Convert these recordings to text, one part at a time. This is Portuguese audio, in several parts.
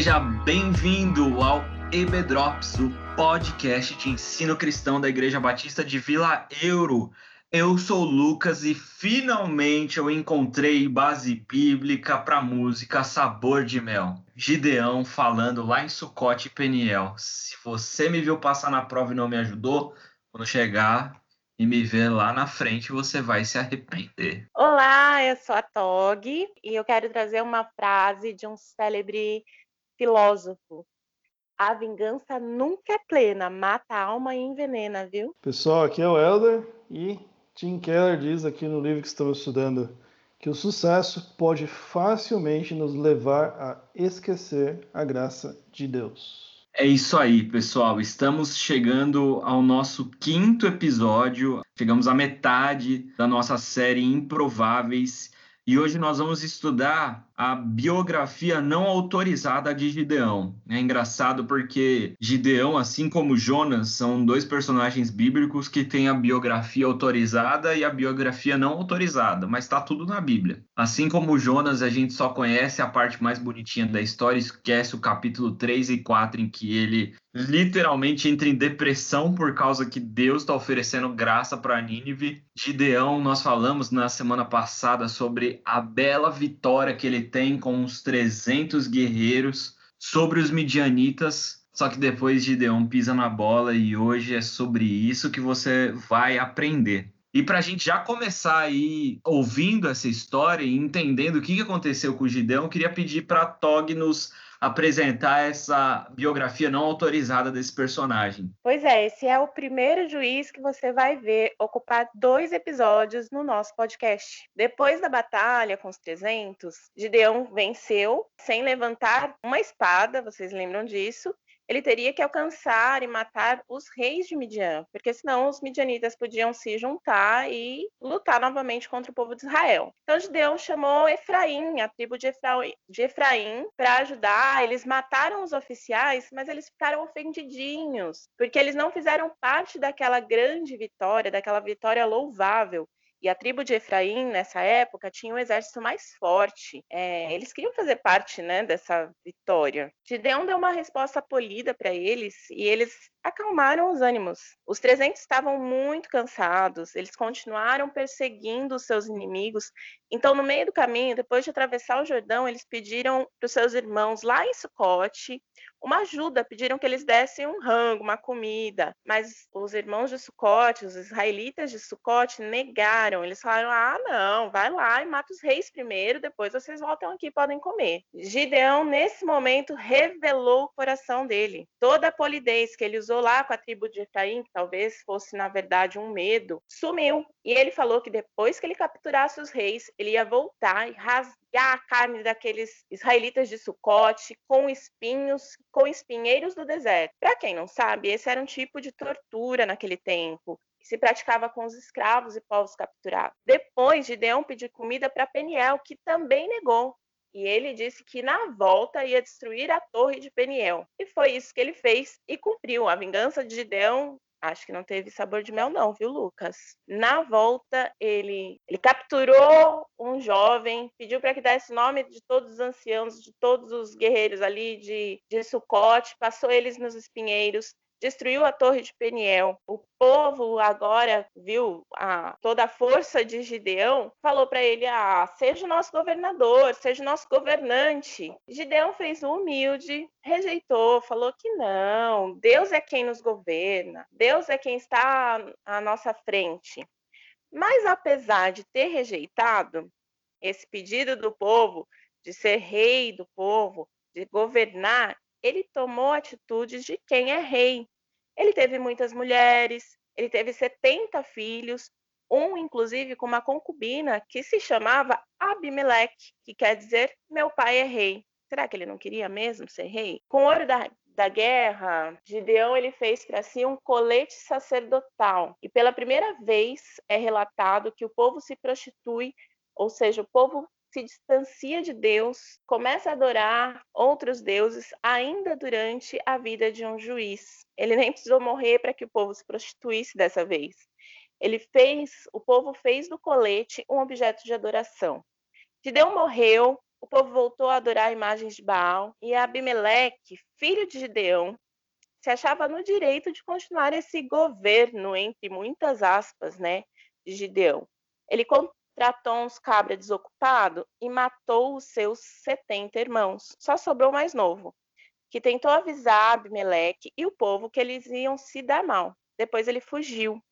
Seja bem-vindo ao EBDrops, o podcast de ensino cristão da Igreja Batista de Vila Euro. Eu sou o Lucas e finalmente eu encontrei base bíblica para música Sabor de Mel. Gideão falando lá em Sucote e Peniel. Se você me viu passar na prova e não me ajudou, quando chegar e me ver lá na frente, você vai se arrepender. Olá, eu sou a Tog e eu quero trazer uma frase de um célebre filósofo. A vingança nunca é plena, mata a alma e envenena, viu? Pessoal, aqui é o Elder e Tim Keller diz aqui no livro que estamos estudando que o sucesso pode facilmente nos levar a esquecer a graça de Deus. É isso aí, pessoal. Estamos chegando ao nosso quinto episódio. Chegamos à metade da nossa série Improváveis. E hoje nós vamos estudar a biografia não autorizada de Gideão. É engraçado porque Gideão, assim como Jonas, são dois personagens bíblicos que têm a biografia autorizada e a biografia não autorizada, mas está tudo na Bíblia. Assim como Jonas, a gente só conhece a parte mais bonitinha da história, esquece o capítulo 3 e 4 em que ele literalmente entra em depressão por causa que Deus está oferecendo graça para Nínive. Gideão, nós falamos na semana passada sobre a bela vitória que ele tem com uns 300 guerreiros sobre os midianitas. Só que depois Gideão pisa na bola e hoje é sobre isso que você vai aprender. E para a gente já começar aí ouvindo essa história e entendendo o que aconteceu com o Gideão, eu queria pedir para Tog nos apresentar essa biografia não autorizada desse personagem. Pois é, esse é o primeiro juiz que você vai ver ocupar dois episódios no nosso podcast. Depois da batalha com os 300, Gideão venceu sem levantar uma espada, vocês lembram disso, ele teria que alcançar e matar os reis de Midian, porque senão os midianitas podiam se juntar e lutar novamente contra o povo de Israel. Então Gideão chamou Efraim, a tribo de de Efraim para ajudar. Eles mataram os oficiais, mas eles ficaram ofendidinhos, porque eles não fizeram parte daquela grande vitória, daquela vitória louvável e a tribo de Efraim, nessa época, tinha um exército mais forte. É, eles queriam fazer parte né, dessa vitória. Gideão deu uma resposta polida para eles e eles acalmaram os ânimos. Os 300 estavam muito cansados, eles continuaram perseguindo os seus inimigos. Então, no meio do caminho, depois de atravessar o Jordão, eles pediram para os seus irmãos lá em Sucote uma ajuda, pediram que eles dessem um rango, uma comida, mas os irmãos de Sucote, os israelitas de Sucote, negaram. Eles falaram: ah, não, vai lá e mata os reis primeiro, depois vocês voltam aqui e podem comer. Gideão, nesse momento, revelou o coração dele. Toda a polidez que ele usou lá com a tribo de Efraim, que talvez fosse, na verdade, um medo, sumiu. E ele falou que depois que ele capturasse os reis, ele ia voltar e rasgar a carne daqueles israelitas de Sucote com espinhos, com espinheiros do deserto. Para quem não sabe, esse era um tipo de tortura naquele tempo que se praticava com os escravos e povos capturados. Depois, Gideão pediu comida para Peniel, que também negou. E ele disse que na volta ia destruir a torre de Peniel. E foi isso que ele fez e cumpriu. A vingança de Gideão Acho que não teve sabor de mel, não, viu, Lucas? Na volta, ele, ele capturou um jovem, pediu para que desse nome de todos os anciãos, de todos os guerreiros ali de, de Sucote, passou eles nos espinheiros, destruiu a torre de Peniel. O povo agora viu a, toda a força de Gideão, falou para ele: ah, seja o nosso governador, seja o nosso governante. Gideão fez o humilde, rejeitou, falou que não, Deus é quem nos governa, Deus é quem está à nossa frente. Mas apesar de ter rejeitado esse pedido do povo de ser rei do povo, de governar, ele tomou atitudes de quem é rei. Ele teve muitas mulheres, ele teve 70 filhos, um inclusive com uma concubina que se chamava Abimeleque, que quer dizer meu pai é rei. Será que ele não queria mesmo ser rei? Com o ouro da, da guerra, Gideão ele fez para si um colete sacerdotal. E pela primeira vez é relatado que o povo se prostitui, ou seja, o povo se distancia de Deus, começa a adorar outros deuses ainda durante a vida de um juiz. Ele nem precisou morrer para que o povo se prostituísse dessa vez. Ele fez, o povo fez do colete um objeto de adoração. Gideão morreu, o povo voltou a adorar imagens de Baal e Abimeleque, filho de Gideão, se achava no direito de continuar esse governo, entre muitas aspas, né, de Gideão. Ele contratou uns cabra desocupado e matou os seus 70 irmãos. Só sobrou o mais novo, que tentou avisar Abimeleque e o povo que eles iam se dar mal. Depois ele fugiu.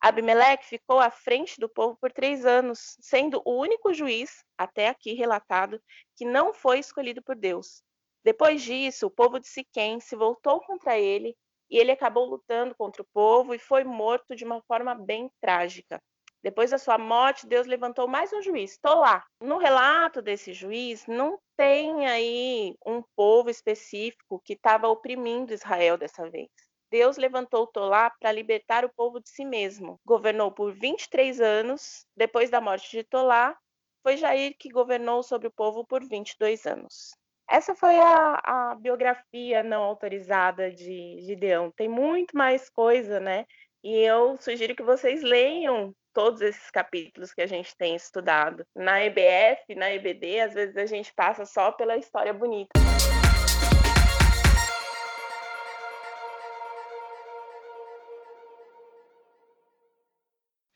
Abimeleque ficou à frente do povo por três anos, sendo o único juiz, até aqui relatado, que não foi escolhido por Deus. Depois disso, o povo de Siquém se voltou contra ele e ele acabou lutando contra o povo e foi morto de uma forma bem trágica. Depois da sua morte, Deus levantou mais um juiz, Tolá. No relato desse juiz, não tem aí um povo específico que estava oprimindo Israel dessa vez. Deus levantou Tolá para libertar o povo de si mesmo. Governou por 23 anos. Depois da morte de Tolá, foi Jair que governou sobre o povo por 22 anos. Essa foi a, a biografia não autorizada de Gideão. Tem muito mais coisa, né? E eu sugiro que vocês leiam todos esses capítulos que a gente tem estudado. Na EBF, na EBD, às vezes a gente passa só pela história bonita.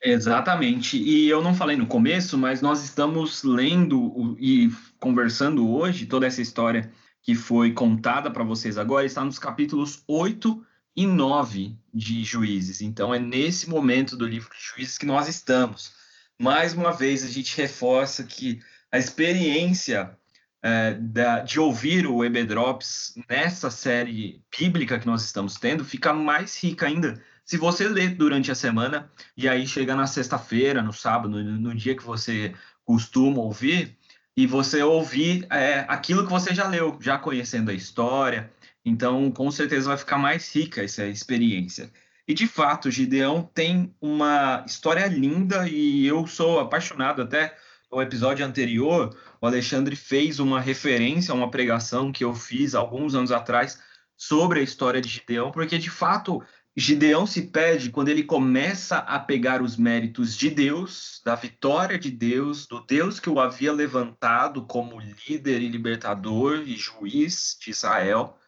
Exatamente. E eu não falei no começo, mas nós estamos lendo e conversando hoje toda essa história que foi contada para vocês agora, está nos capítulos 8 e 9 de Juízes. Então é nesse momento do livro de Juízes que nós estamos. Mais uma vez, a gente reforça que a experiência é, da, de ouvir o Ebedrops nessa série bíblica que nós estamos tendo fica mais rica ainda se você lê durante a semana e aí chega na sexta-feira, no sábado, no, no, dia que você costuma ouvir, e você ouvir é, aquilo que você já leu, já conhecendo a história, então com certeza vai ficar mais rica essa experiência. E de fato, Gideão tem uma história linda e eu sou apaixonado até no episódio anterior, o Alexandre fez uma referência a uma pregação que eu fiz alguns anos atrás sobre a história de Gideão, porque de fato Gideão se perde quando ele começa a pegar os méritos de Deus, da vitória de Deus, do Deus que o havia levantado como líder e libertador e juiz de Israel,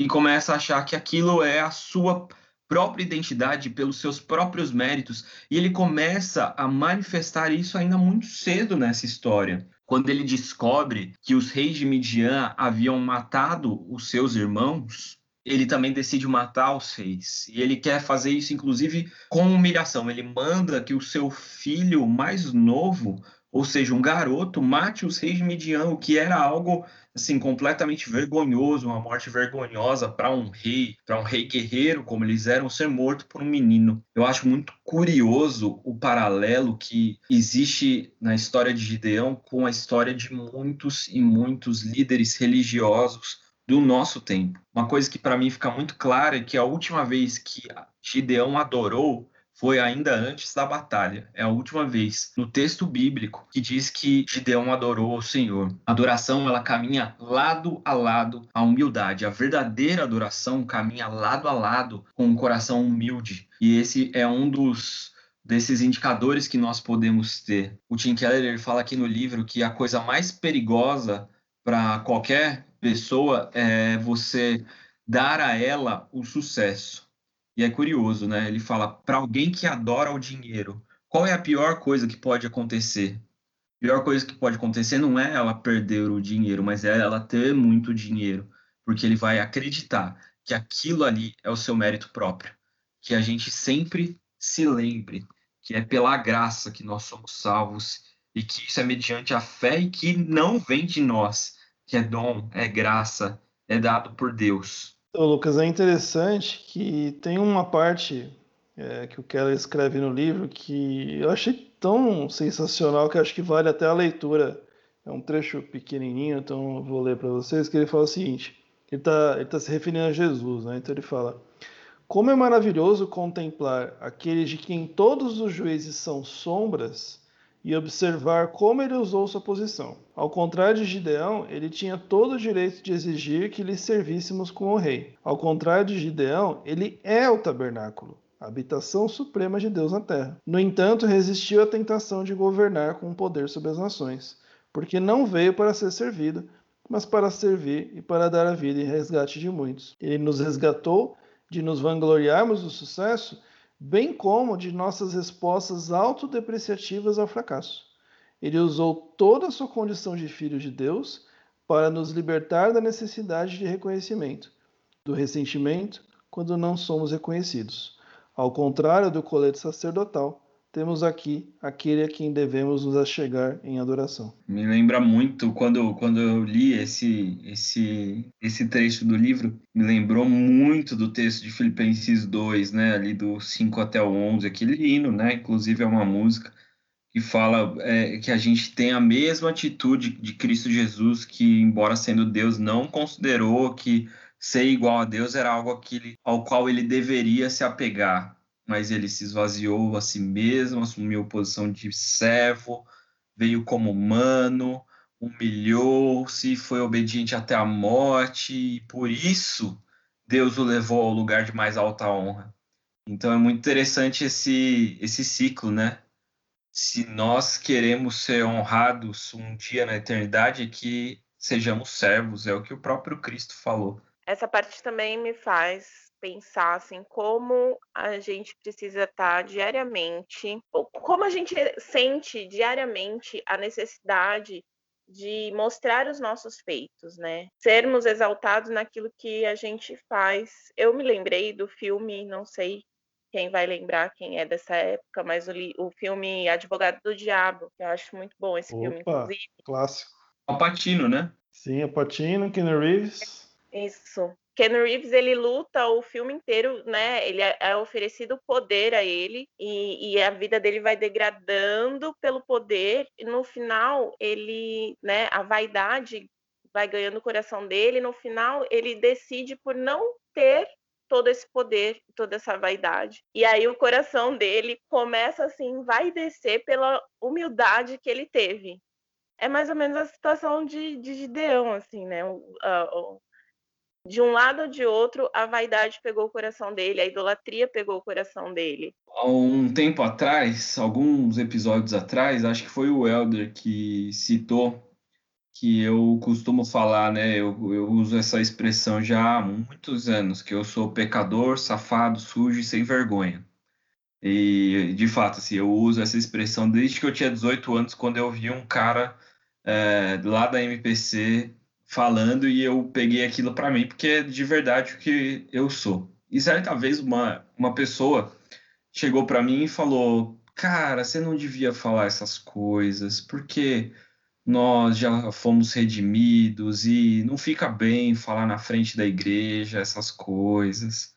e começa a achar que aquilo é a sua própria identidade pelos seus próprios méritos, e ele começa a manifestar isso ainda muito cedo nessa história. Quando ele descobre que os reis de Midian haviam matado os seus irmãos, ele também decide matar os reis. E ele quer fazer isso, inclusive, com humilhação. Ele manda que o seu filho mais novo, ou seja, um garoto, mate os reis Midian, o que era algo assim completamente vergonhoso, uma morte vergonhosa para um rei, para um rei guerreiro, como eles eram, ser morto por um menino. Eu acho muito curioso o paralelo que existe na história de Gideão com a história de muitos e muitos líderes religiosos do nosso tempo. Uma coisa que para mim fica muito clara é que a última vez que Gideão adorou foi ainda antes da batalha. É a última vez no texto bíblico que diz que Gideão adorou o Senhor. A adoração ela caminha lado a lado a humildade. A verdadeira adoração caminha lado a lado com um coração humilde. E esse é um dos desses indicadores que nós podemos ter. O Tim Keller ele fala aqui no livro que a coisa mais perigosa para qualquer pessoa é você dar a ela o sucesso. E é curioso, né? Ele fala para alguém que adora o dinheiro, qual é a pior coisa que pode acontecer? A pior coisa que pode acontecer não é ela perder o dinheiro, mas é ela ter muito dinheiro, porque ele vai acreditar que aquilo ali é o seu mérito próprio. Que a gente sempre se lembre que é pela graça que nós somos salvos e que isso é mediante a fé e que não vem de nós, que é dom, é graça, é dado por Deus. Então, Lucas, é interessante que tem uma parte é, que o Keller escreve no livro que eu achei tão sensacional que acho que vale até a leitura. É um trecho pequenininho, então eu vou ler para vocês, que ele fala o seguinte, ele está tá se referindo a Jesus, né? então ele fala, como é maravilhoso contemplar aqueles de quem todos os juízes são sombras e observar como ele usou sua posição. Ao contrário de Gideão, ele tinha todo o direito de exigir que lhe servíssemos com o rei. Ao contrário de Gideão, ele é o tabernáculo, a habitação suprema de Deus na terra. No entanto, resistiu à tentação de governar com poder sobre as nações. porque não veio para ser servido, mas para servir e para dar a vida em resgate de muitos. Ele nos resgatou de nos vangloriarmos do sucesso, bem como de nossas respostas autodepreciativas ao fracasso. Ele usou toda a sua condição de filho de Deus para nos libertar da necessidade de reconhecimento, do ressentimento quando não somos reconhecidos. Ao contrário do colete sacerdotal, temos aqui aquele a quem devemos nos achegar em adoração. Me lembra muito quando, quando eu li esse, esse, esse trecho do livro, me lembrou muito do texto de Filipenses 2, né, ali do 5 até o 11, aquele hino, né, inclusive é uma música que fala é, que a gente tem a mesma atitude de Cristo Jesus, que embora sendo Deus não considerou que ser igual a Deus era algo ao qual ele deveria se apegar mas ele se esvaziou a si mesmo, assumiu posição de servo, veio como humano, humilhou-se, foi obediente até a morte, e por isso Deus o levou ao lugar de mais alta honra. Então é muito interessante esse, esse ciclo, né? Se nós queremos ser honrados um dia na eternidade, que sejamos servos, é o que o próprio Cristo falou. Essa parte também me faz pensar assim como a gente precisa estar diariamente, como a gente sente diariamente a necessidade de mostrar os nossos feitos, né? Sermos exaltados naquilo que a gente faz. Eu me lembrei do filme, não sei quem vai lembrar quem é dessa época, mas o, o filme Advogado do Diabo, eu acho muito bom esse Opa, filme, inclusive. Clássico. Alpatino, né? Sim, Alpatino, Keanu Reeves. Isso. Ken Reeves ele luta o filme inteiro, né? Ele é, é oferecido poder a ele e, e, a vida dele vai degradando pelo poder e no final ele, né? A vaidade vai ganhando o coração dele. No final ele decide por não ter todo esse poder, toda essa vaidade. E aí o coração dele começa assim, vai descer pela humildade que ele teve. É mais ou menos a situação de, de Gideão, assim, né? O, o, de um lado ou de outro, a vaidade pegou o coração dele, a idolatria pegou o coração dele. Há um tempo atrás, alguns episódios atrás, acho que foi o Elder que citou que eu costumo falar, né? Eu, eu uso essa expressão já há muitos anos, que eu sou pecador, safado, sujo e sem vergonha. E, de fato, assim, eu uso essa expressão desde que eu tinha 18 anos, quando eu vi um cara é, lá da MPC falando e eu peguei aquilo para mim, porque é de verdade o que eu sou. E certa vez uma, uma pessoa chegou para mim e falou: Cara, você não devia falar essas coisas, porque nós já fomos redimidos e não fica bem falar na frente da igreja essas coisas.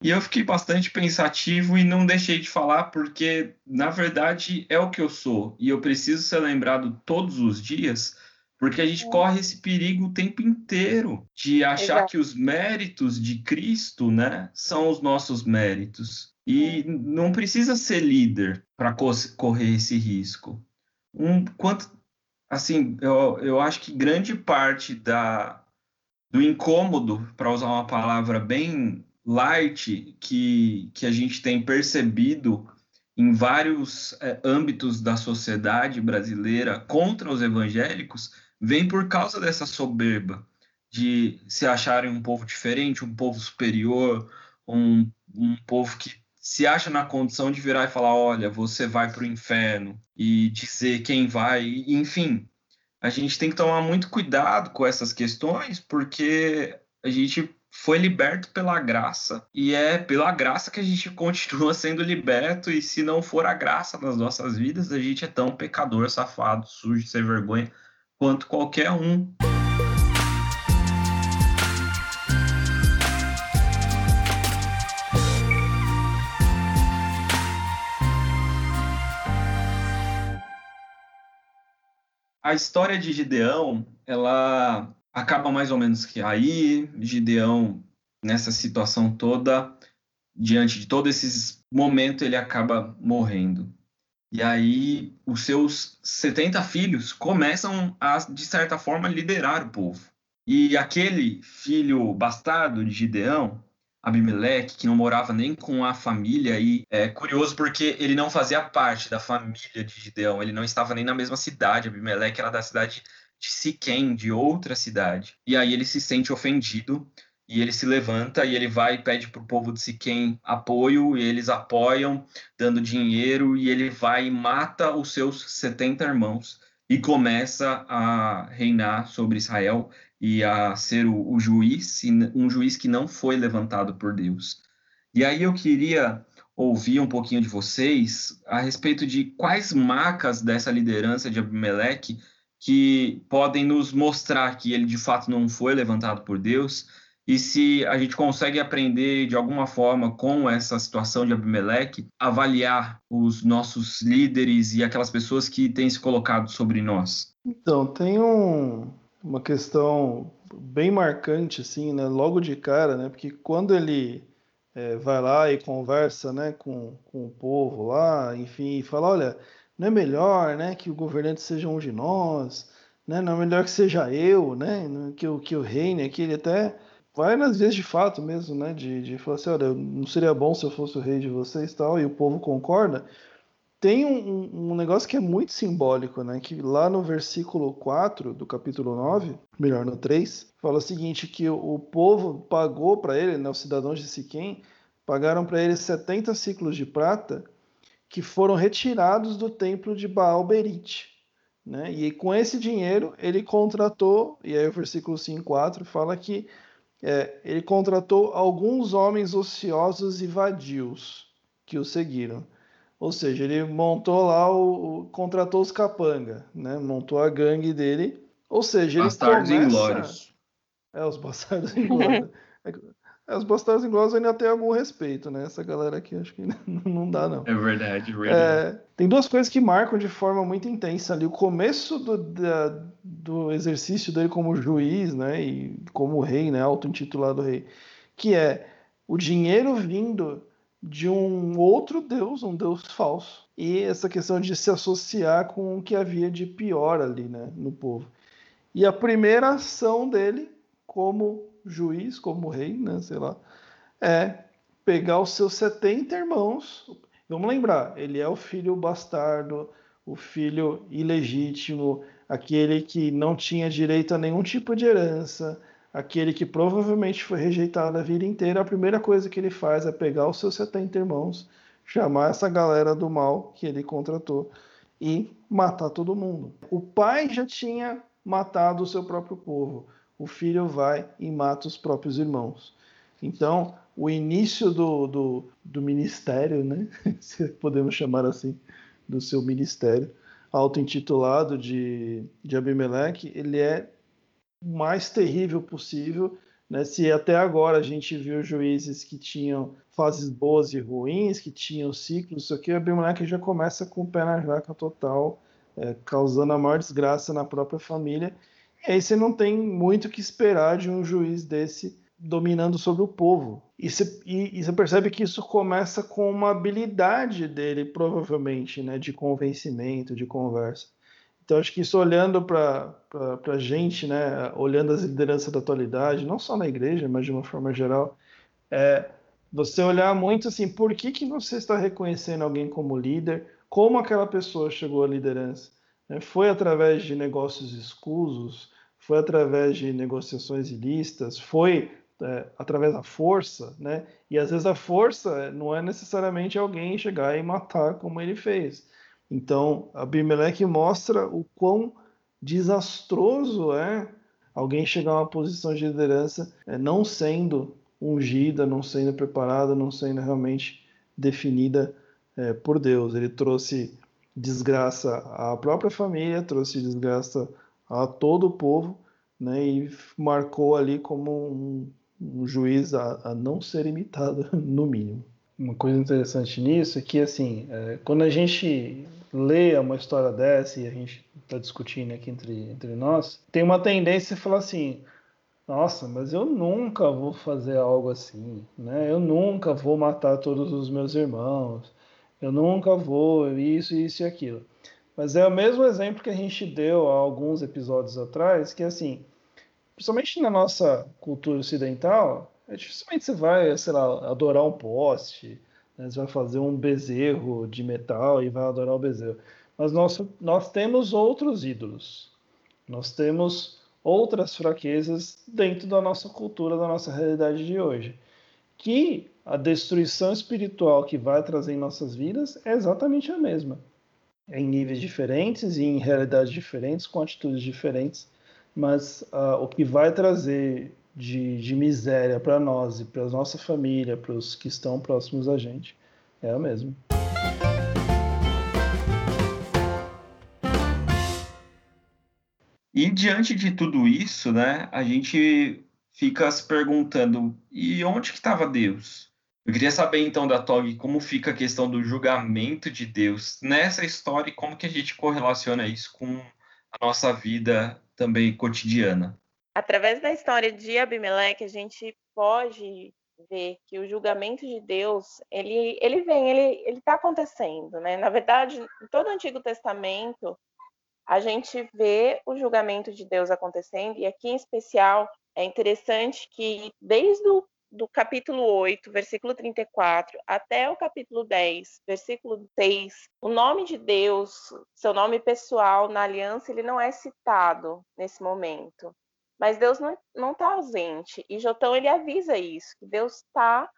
E eu fiquei bastante pensativo e não deixei de falar, porque na verdade é o que eu sou e eu preciso ser lembrado todos os dias porque a gente é. corre esse perigo o tempo inteiro de achar Exato. que os méritos de Cristo, né, são os nossos méritos. E não precisa ser líder para correr esse risco. Um quanto assim, eu, eu acho que grande parte da do incômodo, para usar uma palavra bem light, que, que a gente tem percebido em vários é, âmbitos da sociedade brasileira contra os evangélicos vem por causa dessa soberba de se acharem um povo diferente, um povo superior, um, um povo que se acha na condição de virar e falar: olha, você vai para o inferno, e dizer quem vai, enfim. A gente tem que tomar muito cuidado com essas questões, porque a gente foi liberto pela graça e é pela graça que a gente continua sendo liberto. E se não for a graça nas nossas vidas, a gente é tão pecador, safado, sujo, sem vergonha quanto qualquer um. A história de Gideão, ela acaba mais ou menos que aí, Gideão nessa situação toda, diante de todo esse momento, ele acaba morrendo. E aí os seus 70 filhos começam a, de certa forma, liderar o povo. E aquele filho bastardo de Gideão, Abimeleque, que não morava nem com a família, e é curioso porque ele não fazia parte da família de Gideão, ele não estava nem na mesma cidade. Abimeleque era da cidade de Siquém, de outra cidade. E aí ele se sente ofendido e ele se levanta e ele vai e pede para o povo de Siquém apoio, e eles apoiam, dando dinheiro, e ele vai e mata os seus 70 irmãos e começa a reinar sobre Israel e a ser o, o juiz, um juiz que não foi levantado por Deus. E aí eu queria ouvir um pouquinho de vocês a respeito de quais marcas dessa liderança de Abimeleque que podem nos mostrar que ele de fato não foi levantado por Deus e se a gente consegue aprender de alguma forma com essa situação de Abimeleque, avaliar os nossos líderes e aquelas pessoas que têm se colocado sobre nós. Então, tem um, uma questão bem marcante, assim, né, logo de cara, né, porque quando ele é, vai lá e conversa, né, com, com o povo lá, enfim, e fala, olha, não é melhor, né, que o governante seja um de nós, né, não é melhor que seja eu, né, que o, que o reine aqui, ele até vai nas vezes de fato mesmo, né? De, de falar assim, olha, não seria bom se eu fosse o rei de vocês tal, e o povo concorda. Tem um, um, negócio que é muito simbólico, né? Que lá no versículo 4 do capítulo 9, melhor, no 3, fala o seguinte, que o, o povo pagou para ele, né, os cidadãos de Siquém, pagaram para ele 70 ciclos de prata que foram retirados do templo de Baal Berite. Né? E com esse dinheiro ele contratou, e aí o versículo 5,4 fala que é, ele contratou alguns homens ociosos e vadios que o seguiram. Ou seja, ele montou lá o, o contratou os capanga, né? Montou a gangue dele. Ou seja, bastardos ele começa... inglórios. É, os bastardos inglórios. É, os bastardos inglórios ainda tem algum respeito, né? Essa galera aqui acho que não dá, não. É verdade, é verdade. É, tem duas coisas que marcam de forma muito intensa ali. O começo do, da, do exercício dele como juiz, né? E como rei, né? Auto-intitulado rei. Que é o dinheiro vindo de um outro deus, um deus falso. E essa questão de se associar com o que havia de pior ali, né? No povo. E a primeira ação dele como juiz, como rei, né, sei lá, é pegar os seus 70 irmãos. Vamos lembrar, ele é o filho bastardo, o filho ilegítimo, aquele que não tinha direito a nenhum tipo de herança, aquele que provavelmente foi rejeitado a vida inteira. A primeira coisa que ele faz é pegar os seus 70 irmãos, chamar essa galera do mal que ele contratou e matar todo mundo. O pai já tinha matado o seu próprio povo o filho vai e mata os próprios irmãos. Então, o início do, do, do ministério, né? se podemos chamar assim, do seu ministério, auto-intitulado de, de Abimeleque, ele é o mais terrível possível. Né? Se até agora a gente viu juízes que tinham fases boas e ruins, que tinham ciclos, isso aqui, Abimeleque já começa com o pé na jaca total, é, causando a maior desgraça na própria família aí você não tem muito que esperar de um juiz desse dominando sobre o povo. E você, e, e você percebe que isso começa com uma habilidade dele, provavelmente, né, de convencimento, de conversa. Então, acho que isso olhando para a gente, né, olhando as lideranças da atualidade, não só na igreja, mas de uma forma geral, é você olhar muito assim, por que, que você está reconhecendo alguém como líder, como aquela pessoa chegou à liderança. Né? Foi através de negócios escusos, foi através de negociações ilícitas, foi é, através da força, né? E às vezes a força não é necessariamente alguém chegar e matar como ele fez. Então, Abimeleque mostra o quão desastroso é alguém chegar a uma posição de liderança é, não sendo ungida, não sendo preparada, não sendo realmente definida é, por Deus. Ele trouxe desgraça à própria família, trouxe desgraça a todo o povo, né, e marcou ali como um, um juiz a, a, não ser imitado, no mínimo. Uma coisa interessante nisso é que, assim, é, quando a gente lê uma história dessa e a gente está discutindo aqui entre, entre nós, tem uma tendência a falar assim, nossa, mas eu nunca vou fazer algo assim, né? Eu nunca vou matar todos os meus irmãos, eu nunca vou, isso, isso e aquilo. Mas é o mesmo exemplo que a gente deu há alguns episódios atrás, que assim, principalmente na nossa cultura ocidental, É, dificilmente você vai, sei lá, adorar um poste, né? você vai fazer um bezerro de metal e vai adorar o bezerro. Mas nós, nós temos outros ídolos. Nós temos outras fraquezas dentro da nossa cultura, da nossa realidade de hoje. Que a destruição espiritual que vai trazer em nossas vidas é exatamente a mesma. Em níveis diferentes e em realidades diferentes, com atitudes diferentes, mas uh, o que vai trazer de, de miséria para nós e para nossa família, para os que estão próximos a gente, é a mesma. E diante de tudo isso, né, a gente fica se perguntando, e onde que estava Deus? Eu queria saber então da Tog como fica a questão do julgamento de Deus nessa história e como que a gente correlaciona isso com a nossa vida também cotidiana. Através da história de Abimeleque, a gente pode ver que o julgamento de Deus, ele, ele vem, ele está acontecendo, né? Na verdade, em todo o Antigo Testamento, a gente vê o julgamento de Deus acontecendo, e aqui em especial é interessante que desde o do capítulo 8, versículo 34, até o capítulo 10, versículo 6, o nome de Deus, seu nome pessoal na aliança, ele não é citado nesse momento. Mas Deus não está ausente. E Jotão, ele avisa isso, que Deus está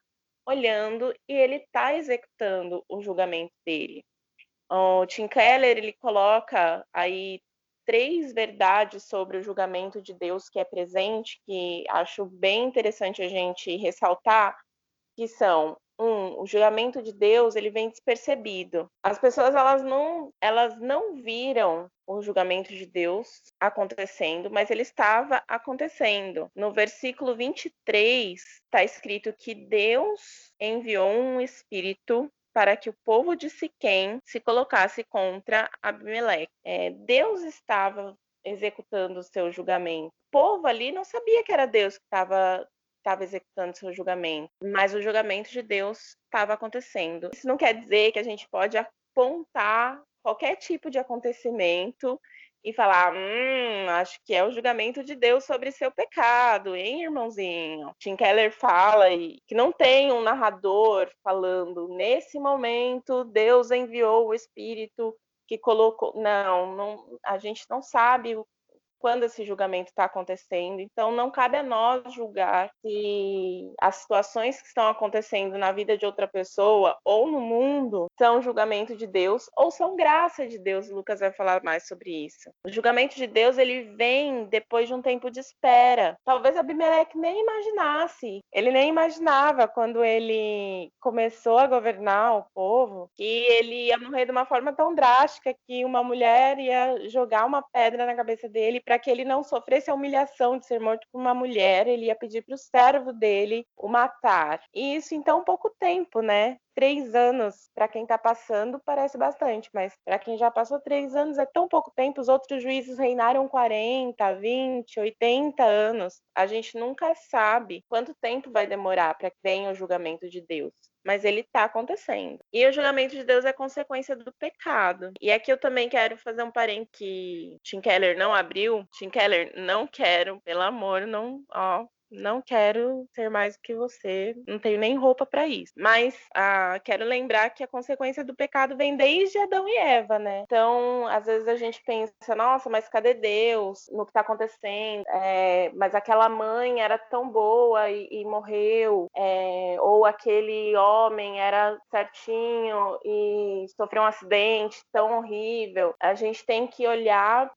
olhando e ele está executando o julgamento dele. O Tim Keller ele coloca aí três verdades sobre o julgamento de Deus que é presente, que acho bem interessante a gente ressaltar, que são um, o julgamento de Deus ele vem despercebido. As pessoas elas não elas não viram o julgamento de Deus acontecendo, mas ele estava acontecendo. No versículo 23 está escrito que Deus enviou um espírito para que o povo de Siquém se colocasse contra Abimeleque. É, Deus estava executando o seu julgamento. O povo ali não sabia que era Deus que estava estava executando seu julgamento, mas o julgamento de Deus estava acontecendo. Isso não quer dizer que a gente pode apontar qualquer tipo de acontecimento e falar, hum, acho que é o julgamento de Deus sobre seu pecado, hein, irmãozinho? Tim Keller fala e que não tem um narrador falando, nesse momento Deus enviou o Espírito que colocou. Não, não a gente não sabe quando esse julgamento está acontecendo. Então, não cabe a nós julgar se as situações que estão acontecendo na vida de outra pessoa ou no mundo são julgamento de Deus ou são graça de Deus. Lucas vai falar mais sobre isso. O julgamento de Deus ele vem depois de um tempo de espera. Talvez Abimeleque nem imaginasse. Ele nem imaginava quando ele começou a governar o povo que ele ia morrer de uma forma tão drástica que uma mulher ia jogar uma pedra na cabeça dele para que ele não sofresse a humilhação de ser morto por uma mulher, ele ia pedir para o servo dele o matar. E isso em tão pouco tempo, né? Três anos, para quem está passando, parece bastante, mas para quem já passou três anos é tão pouco tempo. Os outros juízes reinaram 40, 20, 80 anos. A gente nunca sabe quanto tempo vai demorar para que venha o julgamento de Deus mas ele está acontecendo. E o julgamento de Deus é consequência do pecado. E aqui eu também quero fazer um parênteses que Tim Keller não abriu. Tim Keller, não quero, pelo amor, não, ó, não quero ser mais do que você, não tenho nem roupa para isso. Mas ah, quero lembrar que a consequência do pecado vem desde Adão e Eva, né? Então, às vezes a gente pensa, nossa, mas cadê Deus no que está acontecendo? É, mas aquela mãe era tão boa e, e morreu, é, ou aquele homem era certinho e sofreu um acidente tão horrível. A gente tem que olhar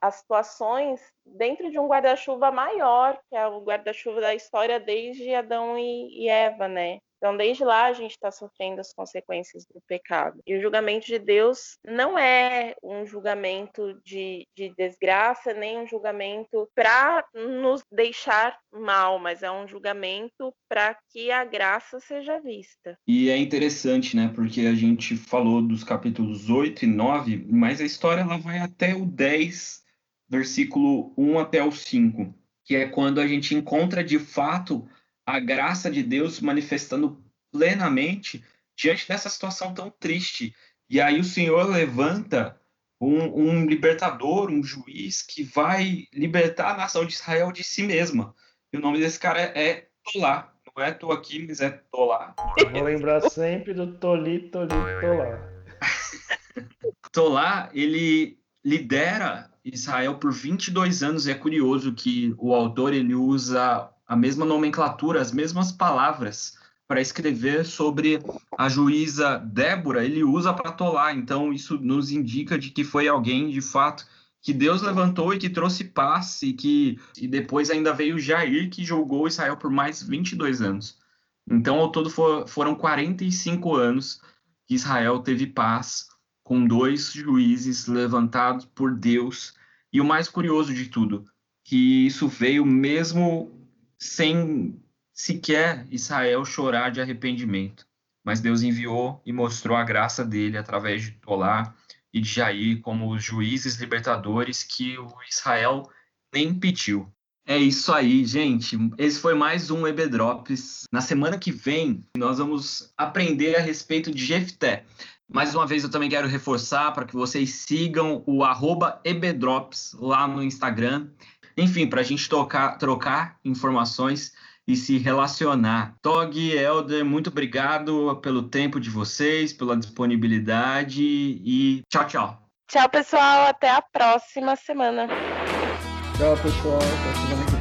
as situações dentro de um guarda-chuva maior, que é o guarda-chuva da história desde Adão e, Eva, né? Então, desde lá, a gente está sofrendo as consequências do pecado. E o julgamento de Deus não é um julgamento de, de desgraça, nem um julgamento para nos deixar mal, mas é um julgamento para que a graça seja vista. E é interessante, né? Porque a gente falou dos capítulos 8 e 9, mas a história ela vai até o 10 versículo 1 até o 5, que é quando a gente encontra de fato a graça de Deus manifestando plenamente diante dessa situação tão triste. E aí o Senhor levanta um, um, libertador, um juiz que vai libertar a nação de Israel de si mesma. E o nome desse cara é Tolá. Não é tô aqui, mas é Tolá. Eu vou lembrar sempre do Toli, Toli, Tolá. Tolá, ele lidera Israel por 22 anos. E é curioso que o autor ele usa a mesma nomenclatura, as mesmas palavras para escrever sobre a juíza Débora, ele usa para tolar. Então, isso nos indica de que foi alguém, de fato, que Deus levantou e que trouxe paz, e que e depois ainda veio Jair, que julgou Israel por mais 22 anos. Então, ao todo, for, foram 45 anos que Israel teve paz, com dois juízes levantados por Deus. E o mais curioso de tudo, que isso veio mesmo sem sequer Israel chorar de arrependimento. Mas Deus enviou e mostrou a graça dele através de Tolá e de Jair como os juízes libertadores que o Israel nem pediu. É isso aí, gente. Esse foi mais um EB Drops. Na semana que vem, nós vamos aprender a respeito de Jefté. Mais uma vez, eu também quero reforçar para que vocês sigam o EBDrops lá no Instagram. Enfim, para a gente tocar, trocar informações e se relacionar. Tog, Elder, muito obrigado pelo tempo de vocês, pela disponibilidade e tchau, tchau. Tchau, pessoal. Até a próxima semana. Tchau, pessoal. Até semana que.